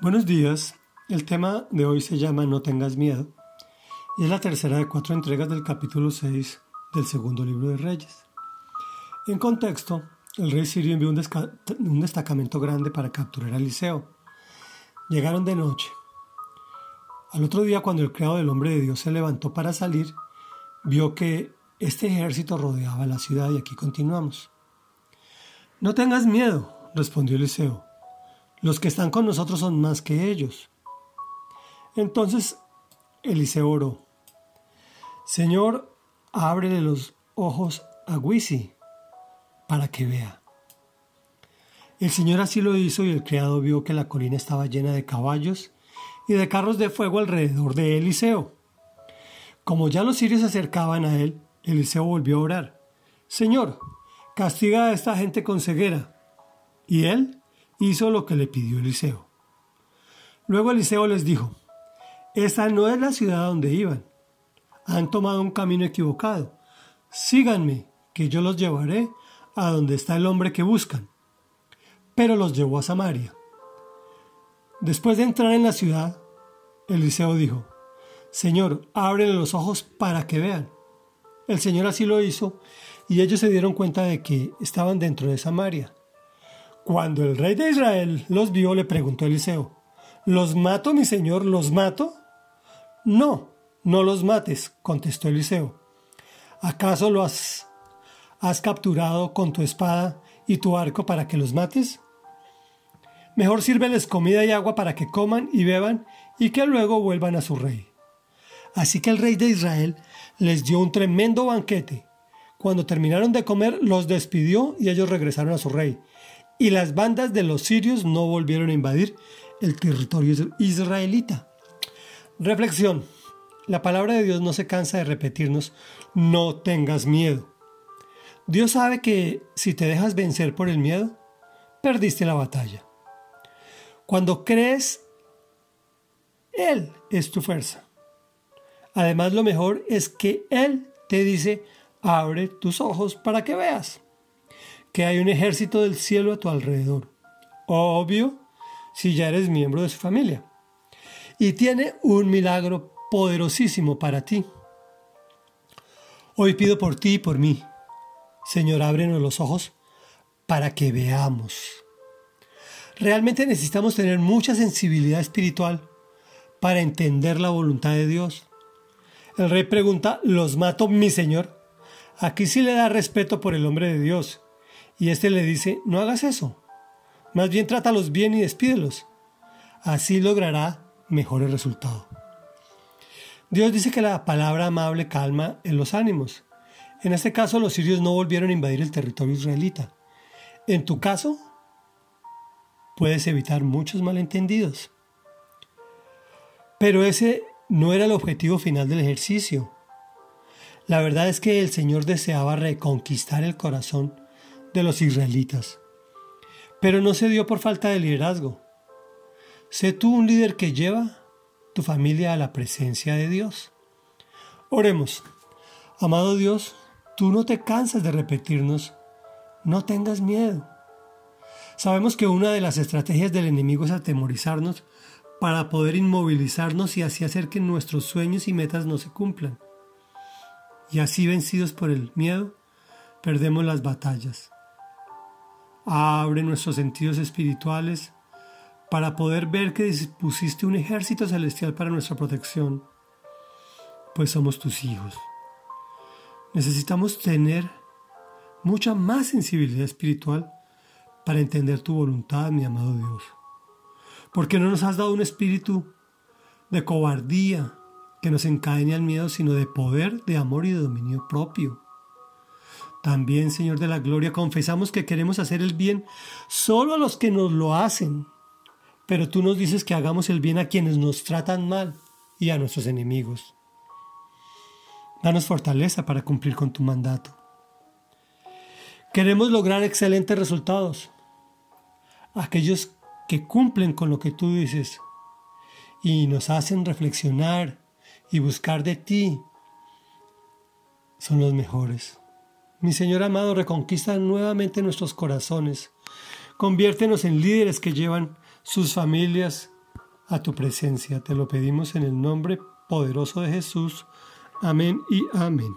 Buenos días. El tema de hoy se llama No tengas miedo y es la tercera de cuatro entregas del capítulo 6 del segundo libro de Reyes. En contexto, el rey sirio envió un, destacamento grande para capturar a Eliseo. Llegaron de noche. Al otro día, cuando el criado del hombre de Dios se levantó para salir, vio que este ejército rodeaba la ciudad y aquí continuamos. No tengas miedo, respondió Eliseo los que están con nosotros son más que ellos. Entonces Eliseo oró, Señor, ábrele los ojos a Wisi para que vea. El Señor así lo hizo y el criado vio que la colina estaba llena de caballos y de carros de fuego alrededor de Eliseo. Como ya los sirios se acercaban a él, Eliseo volvió a orar, Señor, castiga a esta gente con ceguera. Y él hizo lo que le pidió Eliseo. Luego Eliseo les dijo, esta no es la ciudad donde iban. Han tomado un camino equivocado. Síganme, que yo los llevaré a donde está el hombre que buscan. Pero los llevó a Samaria. Después de entrar en la ciudad, Eliseo dijo, Señor, ábrele los ojos para que vean. El Señor así lo hizo, y ellos se dieron cuenta de que estaban dentro de Samaria. Cuando el rey de Israel los vio, le preguntó Eliseo, ¿Los mato, mi señor? ¿Los mato? No, no los mates, contestó Eliseo. ¿Acaso los has, capturado con tu espada y tu arco para que los mates? Mejor sírveles comida y agua para que coman y beban y que luego vuelvan a su rey. Así que el rey de Israel les dio un tremendo banquete. Cuando terminaron de comer, los despidió y ellos regresaron a su rey y las bandas de los sirios no volvieron a invadir el territorio israelita. Reflexión. La palabra de Dios no se cansa de repetirnos, no tengas miedo. Dios sabe que si te dejas vencer por el miedo, perdiste la batalla. Cuando crees, Él es tu fuerza. Además, lo mejor es que Él te dice, abre tus ojos para que veas que hay un ejército del cielo a tu alrededor. Obvio, si ya eres miembro de su familia. Y tiene un milagro poderosísimo para ti. Hoy pido por ti y por mí. Señor, ábrenos los ojos para que veamos. Realmente necesitamos tener mucha sensibilidad espiritual para entender la voluntad de Dios. El rey pregunta, ¿los mato mi Señor? Aquí sí le da respeto por el hombre de Dios y éste le dice, no hagas eso, más bien trátalos bien y despídelos. Así logrará mejores resultados. Dios dice que la palabra amable calma en los ánimos. En este caso los sirios no volvieron a invadir el territorio israelita. En tu caso, puedes evitar muchos malentendidos. Pero ese no era el objetivo final del ejercicio. La verdad es que el Señor deseaba reconquistar el corazón de los israelitas. Pero no se dio por falta de liderazgo. Sé tú un líder que lleva tu familia a la presencia de Dios. Oremos. Amado Dios, tú no te cansas de repetirnos, no tengas miedo. Sabemos que una de las estrategias del enemigo es atemorizarnos para poder inmovilizarnos y así hacer que nuestros sueños y metas no se cumplan. Y así vencidos por el miedo, perdemos las batallas. Abre nuestros sentidos espirituales para poder ver que dispusiste un ejército celestial para nuestra protección, pues somos tus hijos. Necesitamos tener mucha más sensibilidad espiritual para entender tu voluntad, mi amado Dios. Porque no nos has dado un espíritu de cobardía que nos encadene al miedo, sino de poder, de amor y de dominio propio. También, Señor de la Gloria, confesamos que queremos hacer el bien solo a los que nos lo hacen, pero tú nos dices que hagamos el bien a quienes nos tratan mal y a nuestros enemigos. Danos fortaleza para cumplir con tu mandato. Queremos lograr excelentes resultados. Aquellos que cumplen con lo que tú dices y nos hacen reflexionar y buscar de ti son los mejores. Mi Señor amado, reconquista nuevamente nuestros corazones. Conviértenos en líderes que llevan sus familias a tu presencia. Te lo pedimos en el nombre poderoso de Jesús. Amén y amén.